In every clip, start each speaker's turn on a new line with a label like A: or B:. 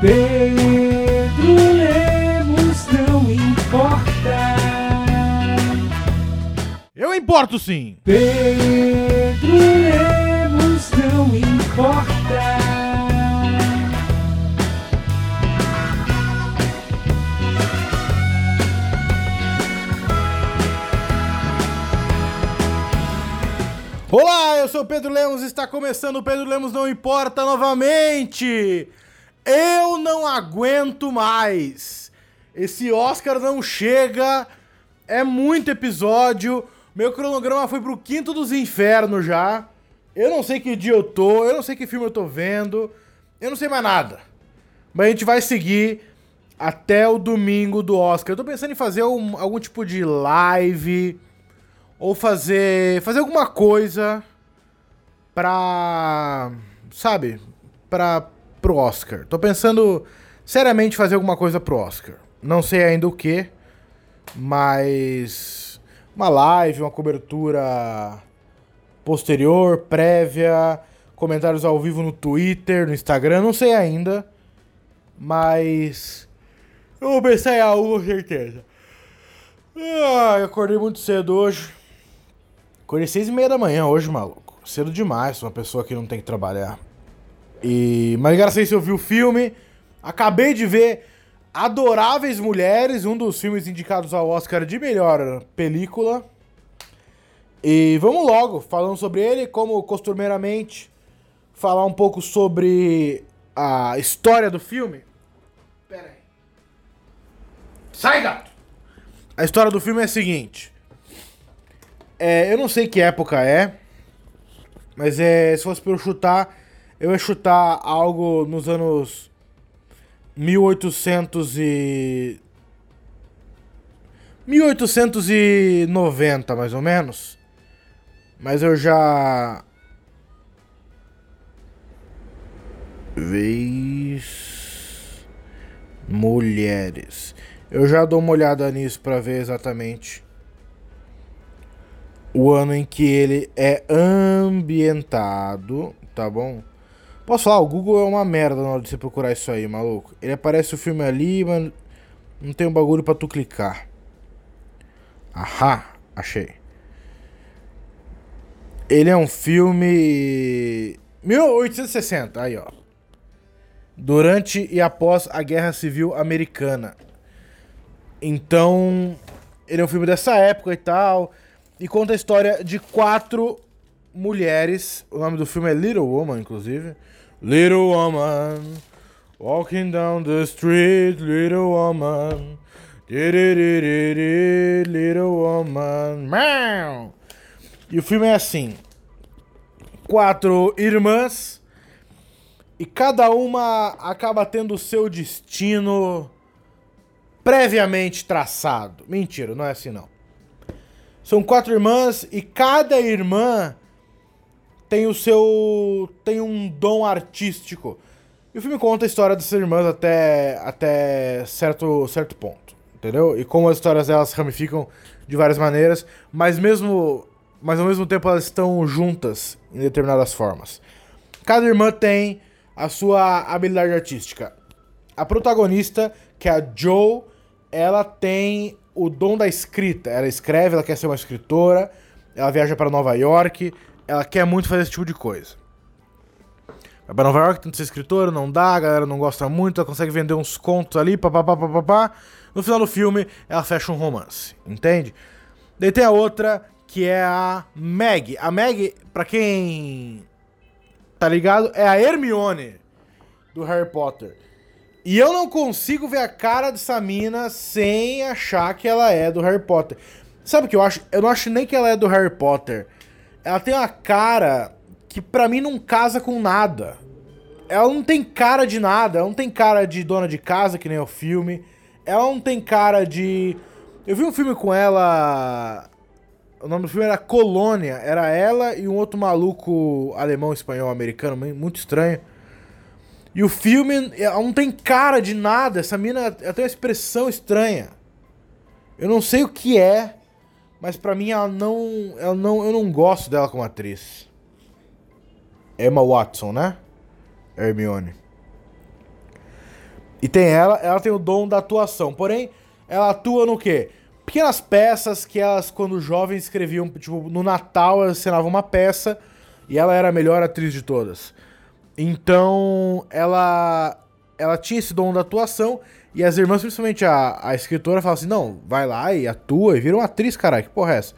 A: Pedro Lemos não importa.
B: Eu importo sim.
A: Pedro Lemos não importa.
B: Olá, eu sou o Pedro Lemos, está começando o Pedro Lemos Não Importa novamente. Eu não aguento mais. Esse Oscar não chega. É muito episódio. Meu cronograma foi pro quinto dos infernos já. Eu não sei que dia eu tô, eu não sei que filme eu tô vendo. Eu não sei mais nada. Mas a gente vai seguir até o domingo do Oscar. Eu tô pensando em fazer um- algum tipo de live ou fazer fazer alguma coisa pra, sabe, para pro Oscar. Tô pensando seriamente fazer alguma coisa pro Oscar. Não sei ainda o que, mas uma live, uma cobertura posterior, prévia, comentários ao vivo no Twitter, no Instagram, não sei ainda, mas eu vou pensar em algo com certeza. Ah, eu acordei muito cedo hoje. Acordei seis e meia da manhã hoje, maluco. Cedo demais, uma pessoa que não tem que trabalhar. E. Mas a isso eu vi o filme. Acabei de ver Adoráveis Mulheres, um dos filmes indicados ao Oscar de melhor película. E vamos logo, falando sobre ele, como costumeiramente, falar um pouco sobre a história do filme. Pera aí. Sai, gato! A história do filme é a seguinte. É, eu não sei que época é, mas é, se fosse pra eu chutar, eu ia chutar algo nos anos 1800 e 1890, mais ou menos. Mas eu já vez mulheres. Eu já dou uma olhada nisso pra ver exatamente o ano em que ele é ambientado, tá bom? Posso falar, o Google é uma merda na hora de você procurar isso aí, maluco. Ele aparece o filme ali, mas não tem um bagulho pra tu clicar. Ahá, achei. Ele é um filme 1860, aí ó. Durante e após a Guerra Civil Americana. Então, ele é um filme dessa época e tal. E conta a história de quatro mulheres. O nome do filme é Little Woman, inclusive. Little Woman, walking down the street, Little Woman. Little Woman. E o filme é assim: quatro irmãs. E cada uma acaba tendo o seu destino previamente traçado. Mentira, não é assim não. São quatro irmãs e cada irmã tem o seu. tem um dom artístico. E o filme conta a história dessas irmãs até, até certo, certo ponto. Entendeu? E como as histórias delas ramificam de várias maneiras, mas mesmo. Mas ao mesmo tempo elas estão juntas em determinadas formas. Cada irmã tem a sua habilidade artística. A protagonista, que é a Joe, ela tem o dom da escrita. Ela escreve, ela quer ser uma escritora, ela viaja para Nova York, ela quer muito fazer esse tipo de coisa. Vai pra Nova York, tenta ser escritora, não dá, a galera não gosta muito, ela consegue vender uns contos ali, papapá, papapá. No final do filme, ela fecha um romance, entende? Daí tem a outra, que é a Meg. A Meg, pra quem tá ligado, é a Hermione do Harry Potter. E eu não consigo ver a cara dessa mina sem achar que ela é do Harry Potter. Sabe o que eu acho? Eu não acho nem que ela é do Harry Potter. Ela tem uma cara que pra mim não casa com nada. Ela não tem cara de nada. Ela não tem cara de dona de casa, que nem é o filme. Ela não tem cara de. Eu vi um filme com ela. O nome do filme era Colônia. Era ela e um outro maluco alemão, espanhol, americano, muito estranho. E o filme ela não tem cara de nada. Essa mina ela tem uma expressão estranha. Eu não sei o que é, mas pra mim ela não, ela não, eu não gosto dela como atriz. Emma Watson, né? Hermione. E tem ela, ela tem o dom da atuação. Porém, ela atua no quê? Pequenas peças que elas, quando jovens, escreviam. Tipo, no Natal, elas ensinavam uma peça e ela era a melhor atriz de todas. Então, ela ela tinha esse dom da atuação e as irmãs, principalmente a, a escritora, falavam assim: não, vai lá e atua e vira uma atriz, caralho, que porra é essa?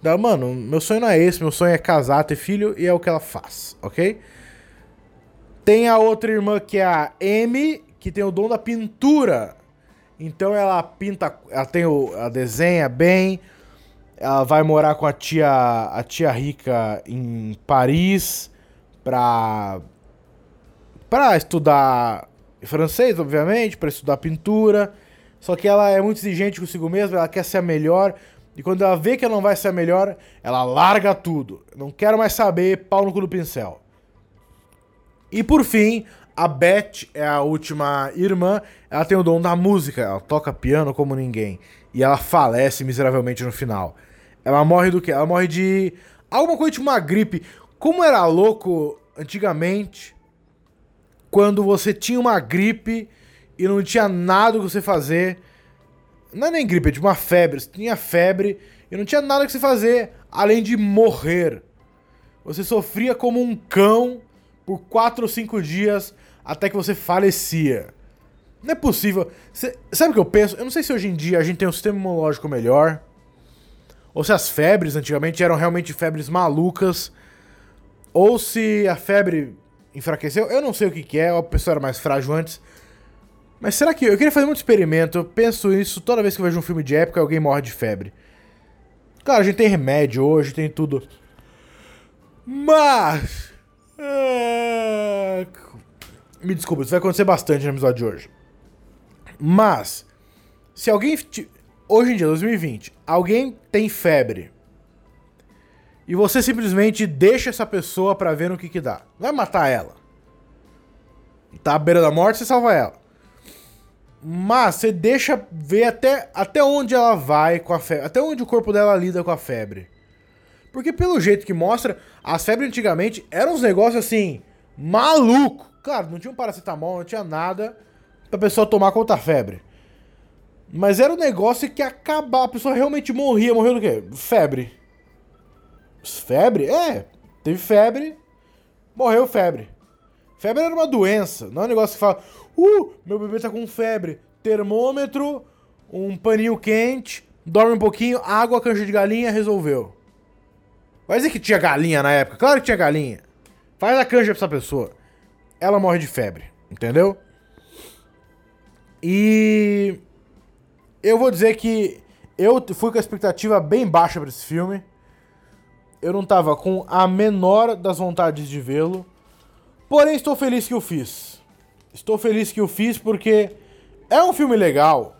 B: Daí, mano, meu sonho não é esse, meu sonho é casar, ter filho e é o que ela faz, ok? Tem a outra irmã que é a Amy, que tem o dom da pintura. Então ela pinta, ela tem o, ela desenha bem. Ela vai morar com a tia, a tia rica em Paris pra para estudar francês, obviamente, para estudar pintura. Só que ela é muito exigente consigo mesma, ela quer ser a melhor. E quando ela vê que ela não vai ser a melhor, ela larga tudo. Não quero mais saber, pau no cu do pincel. E por fim, a Beth é a última irmã. Ela tem o dom da música, ela toca piano como ninguém. E ela falece miseravelmente no final. Ela morre do quê? Ela morre de alguma coisa tipo uma gripe. Como era louco antigamente, quando você tinha uma gripe e não tinha nada que você fazer. Não é nem gripe, é tipo uma febre. Você tinha febre e não tinha nada que você fazer além de morrer. Você sofria como um cão por 4 ou 5 dias até que você falecia. Não é possível. Cê, sabe o que eu penso? Eu não sei se hoje em dia a gente tem um sistema imunológico melhor. Ou se as febres antigamente eram realmente febres malucas. Ou se a febre enfraqueceu. Eu não sei o que, que é, a pessoa era mais frágil antes. Mas será que. Eu queria fazer muito experimento. Eu penso isso toda vez que eu vejo um filme de época alguém morre de febre. Claro, a gente tem remédio hoje, tem tudo. Mas. É... Me desculpa, isso vai acontecer bastante no episódio de hoje. Mas. Se alguém. Hoje em dia, 2020, alguém tem febre e você simplesmente deixa essa pessoa para ver no que que dá. Não vai matar ela. Tá à beira da morte, você salva ela. Mas você deixa ver até, até onde ela vai com a febre. Até onde o corpo dela lida com a febre. Porque pelo jeito que mostra, as febres antigamente eram uns negócios assim, maluco. Claro, não tinha um paracetamol, não tinha nada pra pessoa tomar contra a febre. Mas era um negócio que acabava, a pessoa realmente morria. Morreu do quê? Febre. Febre? É, teve febre, morreu febre. Febre era uma doença, não é um negócio que fala, uh, meu bebê tá com febre. Termômetro, um paninho quente, dorme um pouquinho, água, canja de galinha, resolveu. Vai dizer que tinha galinha na época? Claro que tinha galinha. Faz a canja pra essa pessoa. Ela morre de febre, entendeu? E eu vou dizer que eu fui com a expectativa bem baixa para esse filme eu não tava com a menor das vontades de vê-lo. Porém, estou feliz que eu fiz. Estou feliz que eu fiz porque é um filme legal.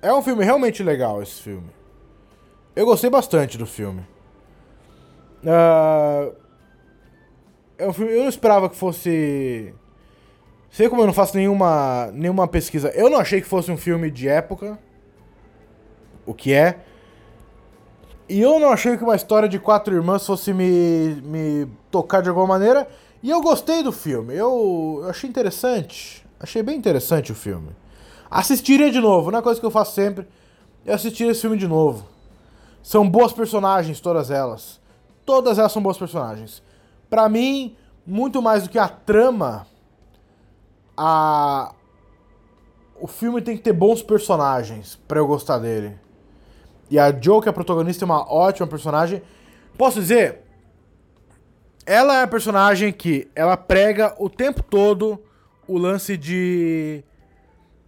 B: É um filme realmente legal esse filme. Eu gostei bastante do filme. Uh, é um filme, eu não esperava que fosse. Sei como eu não faço nenhuma, nenhuma pesquisa. Eu não achei que fosse um filme de época. O que é. E eu não achei que uma história de quatro irmãs fosse me, me tocar de alguma maneira. E eu gostei do filme. Eu, eu achei interessante. Achei bem interessante o filme. Assistiria de novo, não é coisa que eu faço sempre. Eu assistiria esse filme de novo. São boas personagens, todas elas. Todas elas são boas personagens. Para mim, muito mais do que a trama, a o filme tem que ter bons personagens para eu gostar dele. E a Joe, que é a protagonista, é uma ótima personagem. Posso dizer, ela é a personagem que ela prega o tempo todo o lance de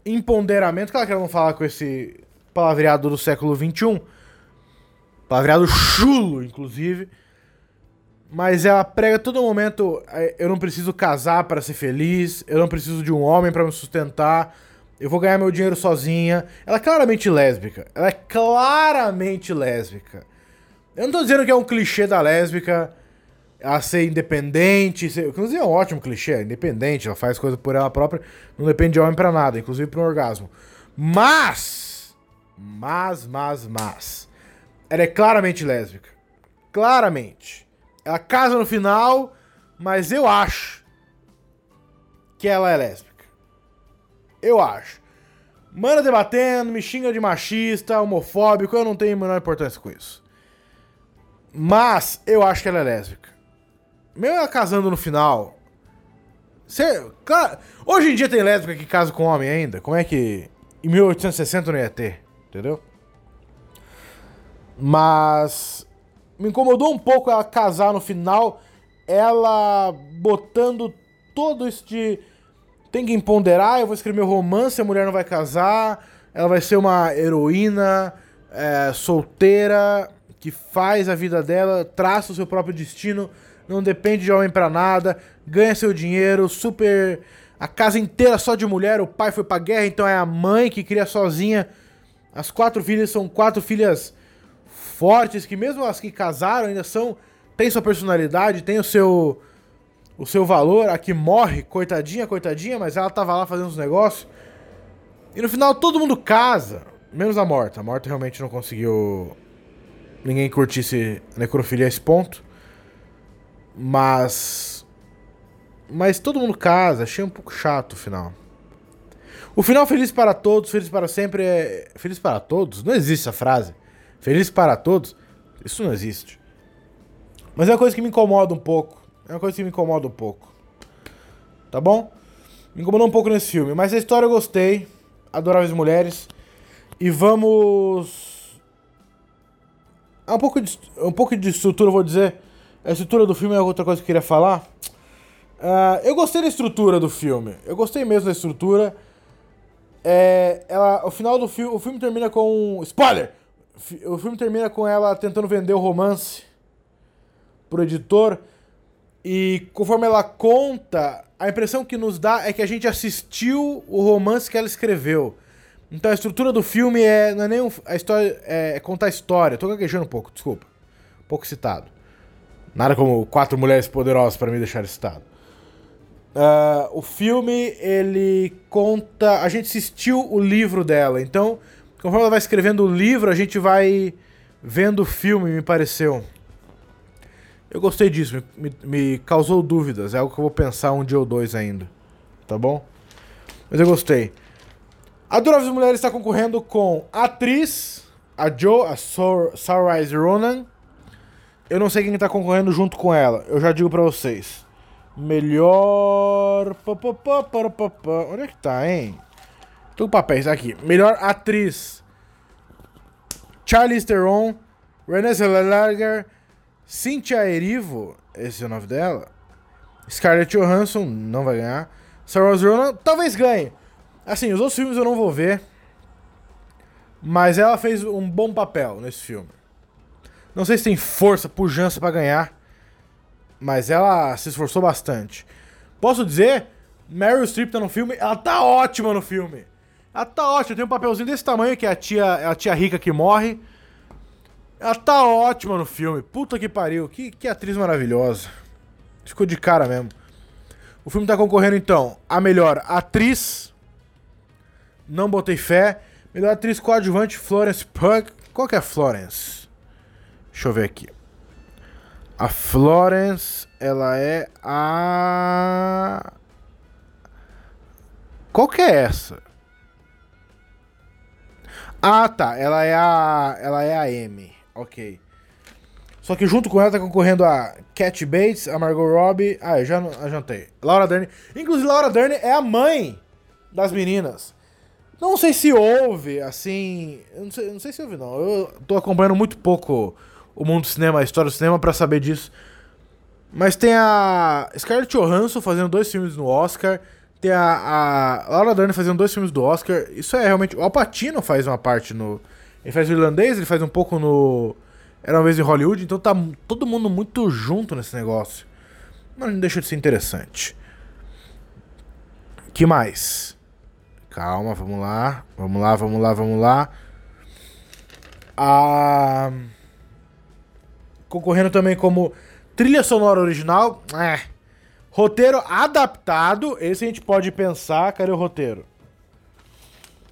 B: empoderamento. Que ela não fala com esse palavreado do século XXI. Palavreado chulo, inclusive. Mas ela prega todo momento: é, eu não preciso casar para ser feliz, eu não preciso de um homem para me sustentar, eu vou ganhar meu dinheiro sozinha. Ela é claramente lésbica. Ela é claramente lésbica. Eu não tô dizendo que é um clichê da lésbica a ser independente. Ser... Inclusive é um ótimo clichê, é independente. Ela faz coisa por ela própria, não depende de homem para nada, inclusive para um orgasmo. Mas, mas, mas, mas. Ela é claramente lésbica. Claramente. Ela casa no final, mas eu acho que ela é lésbica. Eu acho. Mana debatendo, me xinga de machista, homofóbico, eu não tenho a menor importância com isso. Mas eu acho que ela é lésbica. Mesmo ela casando no final. Claro, hoje em dia tem lésbica que casa com homem ainda. Como é que. Em 1860 não ia ter? Entendeu? Mas. Me incomodou um pouco ela casar no final. Ela botando todo isso de. Tem que empoderar, eu vou escrever meu romance, a mulher não vai casar. Ela vai ser uma heroína é, solteira que faz a vida dela, traça o seu próprio destino, não depende de homem para nada, ganha seu dinheiro, super. A casa inteira só de mulher, o pai foi pra guerra, então é a mãe que cria sozinha. As quatro filhas são quatro filhas fortes, que mesmo as que casaram ainda são. tem sua personalidade, tem o seu. O seu valor. A que morre, coitadinha, coitadinha, mas ela tava lá fazendo os negócios. E no final todo mundo casa, menos a morta. A morta realmente não conseguiu ninguém curtisse necrofilia a esse ponto. Mas. Mas todo mundo casa, achei um pouco chato o final. O final feliz para todos, feliz para sempre é. Feliz para todos? Não existe essa frase. Feliz para todos? Isso não existe. Mas é uma coisa que me incomoda um pouco. É uma coisa que me incomoda um pouco. Tá bom? Me incomodou um pouco nesse filme. Mas a história eu gostei. Adoráveis Mulheres. E vamos um pouco de, um pouco de estrutura, vou dizer. A estrutura do filme é outra coisa que eu queria falar. Uh, eu gostei da estrutura do filme. Eu gostei mesmo da estrutura. É, ela, o final do filme, o filme termina com spoiler. O filme termina com ela tentando vender o romance pro editor e conforme ela conta, a impressão que nos dá é que a gente assistiu o romance que ela escreveu. Então a estrutura do filme é. Não é nem um, a história. É, é contar a história. Tô gaguejando um pouco, desculpa. Um pouco excitado. Nada como quatro mulheres poderosas para me deixar excitado. Uh, o filme, ele conta. A gente assistiu o livro dela, então, conforme ela vai escrevendo o livro, a gente vai vendo o filme, me pareceu. Eu gostei disso, me, me, causou dúvidas. É algo que eu vou pensar um dia ou dois ainda. Tá bom? Mas eu gostei. Adoráveis Mulheres está concorrendo com a atriz, a Joe, a Sunrise Ronan. Eu não sei quem está concorrendo junto com ela. Eu já digo para vocês. Melhor. Onde é que tá, hein? Tô com papéis aqui. Melhor atriz: Charlize Theron, Renée Zellweger, Cynthia Erivo. Esse é o nome dela. Scarlett Johansson não vai ganhar. Sarah Ronan talvez ganhe. Assim, os outros filmes eu não vou ver. Mas ela fez um bom papel nesse filme. Não sei se tem força, pujança para ganhar. Mas ela se esforçou bastante. Posso dizer, Meryl Streep tá no filme, ela tá ótima no filme. Ela tá ótima, tem um papelzinho desse tamanho que é a tia, a tia rica que morre. Ela tá ótima no filme. Puta que pariu, que, que atriz maravilhosa. Ficou de cara mesmo. O filme tá concorrendo então a melhor atriz não botei fé. Melhor atriz coadjuvante, Florence Pugh. Qual que é a Florence? Deixa eu ver aqui. A Florence, ela é a. Qual que é essa? Ah, tá. Ela é a. Ela é a M. Ok. Só que junto com ela tá concorrendo a Cat Bates, a Margot Robbie. Ah, eu já jantei. Laura Dern. Inclusive, Laura Dern é a mãe das meninas. Não sei se houve, assim. Não sei, não sei se houve, não. Eu tô acompanhando muito pouco o mundo do cinema, a história do cinema, para saber disso. Mas tem a Scarlett Johansson fazendo dois filmes no Oscar. Tem a, a Laura Dern fazendo dois filmes do Oscar. Isso é realmente. O Alpatino faz uma parte no. Ele faz o irlandês, ele faz um pouco no. Era uma vez em Hollywood, então tá todo mundo muito junto nesse negócio. Mas não deixa de ser interessante. que mais? Calma, vamos lá. Vamos lá, vamos lá, vamos lá. Ah, concorrendo também como trilha sonora original. É. Roteiro adaptado. Esse a gente pode pensar. Cadê o roteiro?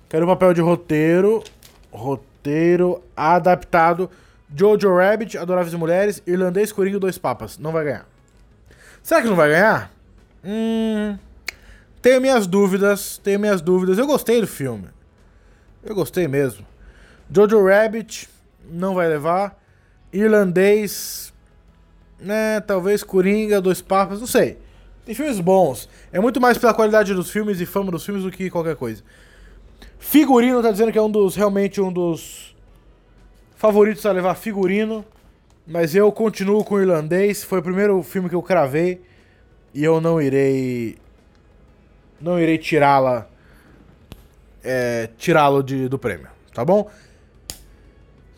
B: Cadê o papel de roteiro? Roteiro adaptado. Jojo Rabbit, Adoráveis Mulheres, Irlandês, Coringa Dois Papas. Não vai ganhar. Será que não vai ganhar? Hum. Tenho minhas dúvidas, tenho minhas dúvidas. Eu gostei do filme. Eu gostei mesmo. Jojo Rabbit não vai levar. Irlandês, né? Talvez Coringa, Dois Papas, não sei. Tem filmes bons. É muito mais pela qualidade dos filmes e fama dos filmes do que qualquer coisa. Figurino tá dizendo que é um dos realmente um dos favoritos a levar figurino, mas eu continuo com o Irlandês. Foi o primeiro filme que eu cravei e eu não irei não irei tirá-la é, tirá-lo do prêmio, tá bom?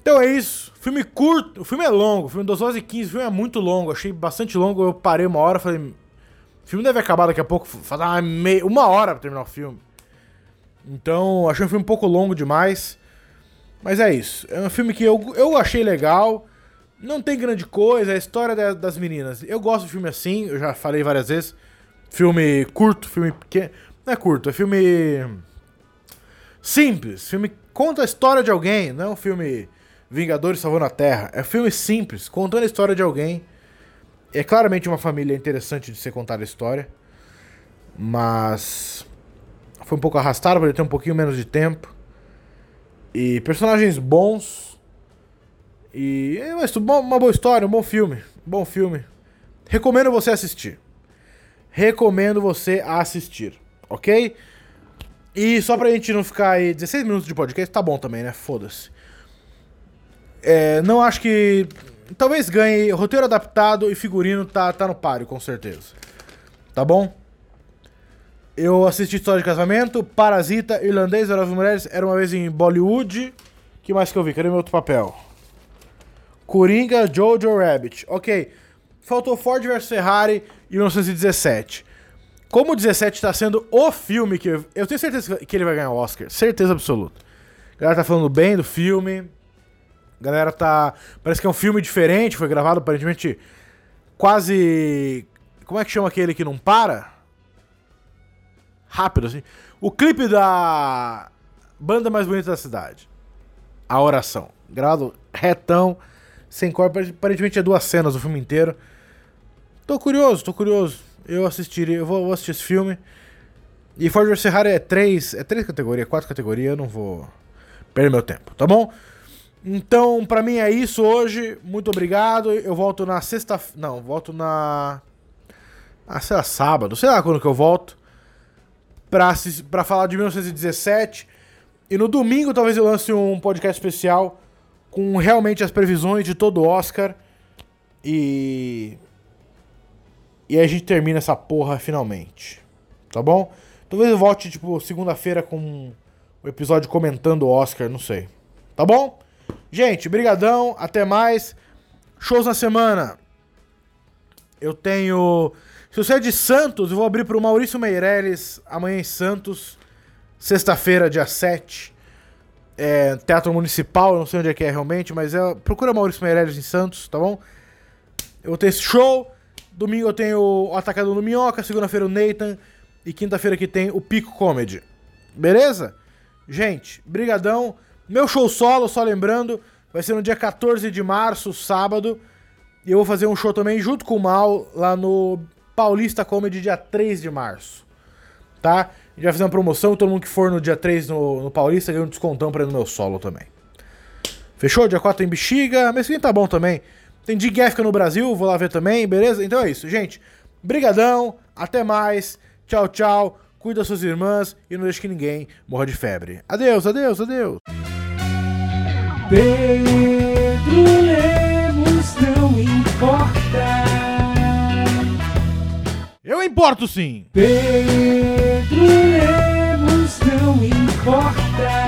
B: Então é isso. Filme curto. O filme é longo. O filme 2 horas e 15. O filme é muito longo. Achei bastante longo. Eu parei uma hora falei. O filme deve acabar daqui a pouco. Faltar uma, uma hora pra terminar o filme. Então, achei um filme um pouco longo demais. Mas é isso. É um filme que eu, eu achei legal. Não tem grande coisa. É a história das meninas. Eu gosto de filme assim. Eu já falei várias vezes. Filme curto. Filme pequeno. Não é curto. É filme. Simples. Filme conta a história de alguém. Não é um filme Vingadores Salvando a Terra. É um filme simples, contando a história de alguém. É claramente uma família interessante de ser contada a história. Mas. Foi um pouco arrastado para ele ter um pouquinho menos de tempo. E personagens bons. E. É uma boa história, um bom filme. Um bom filme. Recomendo você assistir. Recomendo você assistir. Ok? E só pra gente não ficar aí 16 minutos de podcast, tá bom também, né? Foda-se. É, não acho que. Talvez ganhe. Roteiro adaptado e figurino tá, tá no páreo, com certeza. Tá bom? Eu assisti História de Casamento, Parasita, Irlandês, Era Mulheres, Era uma vez em Bollywood. que mais que eu vi? Cadê meu outro papel? Coringa, Jojo Rabbit. Ok. Faltou Ford vs Ferrari e 1917. Como o 17 tá sendo o filme que. Eu, eu tenho certeza que ele vai ganhar o Oscar. Certeza absoluta. A galera tá falando bem do filme. A galera tá. Parece que é um filme diferente, foi gravado aparentemente quase. Como é que chama aquele que não para? Rápido, assim. O clipe da banda mais bonita da cidade. A oração. Gravado retão, sem corpo. Aparentemente é duas cenas o filme inteiro. Tô curioso, tô curioso. Eu assistiria, eu vou, assistir esse filme. E Ford vs Ferrari é três, é três categorias, quatro categorias, eu não vou perder meu tempo, tá bom? Então, para mim é isso hoje. Muito obrigado. Eu volto na sexta. Não, volto na. Ah, sei lá, sábado. Sei lá quando que eu volto. Pra, pra falar de 1917. E no domingo talvez eu lance um podcast especial com realmente as previsões de todo o Oscar. E. E aí a gente termina essa porra finalmente. Tá bom? Talvez eu volte, tipo, segunda-feira com o episódio comentando o Oscar, não sei. Tá bom? Gente, brigadão, até mais. Shows na semana. Eu tenho... Se você é de Santos, eu vou abrir pro Maurício Meirelles amanhã em Santos. Sexta-feira, dia 7. É, Teatro Municipal, não sei onde é que é realmente, mas é, procura Maurício Meirelles em Santos, tá bom? Eu vou ter esse show. Domingo eu tenho o Atacado no Minhoca, segunda-feira o Nathan e quinta-feira que tem o Pico Comedy. Beleza? Gente, brigadão. Meu show solo, só lembrando, vai ser no dia 14 de março, sábado. E eu vou fazer um show também junto com o Mal lá no Paulista Comedy dia 3 de março. Tá? A gente vai fazer uma promoção, todo mundo que for no dia 3 no, no Paulista ganha um descontão pra ir no meu solo também. Fechou? Dia 4 tem Bexiga, mas que tá bom também. Tem Digéfica no Brasil, vou lá ver também, beleza? Então é isso, gente. Brigadão, até mais. Tchau, tchau. Cuida das suas irmãs e não deixe que ninguém morra de febre. Adeus, adeus, adeus.
A: Pedro
B: importo sim.
A: Pedro Lemos não importa.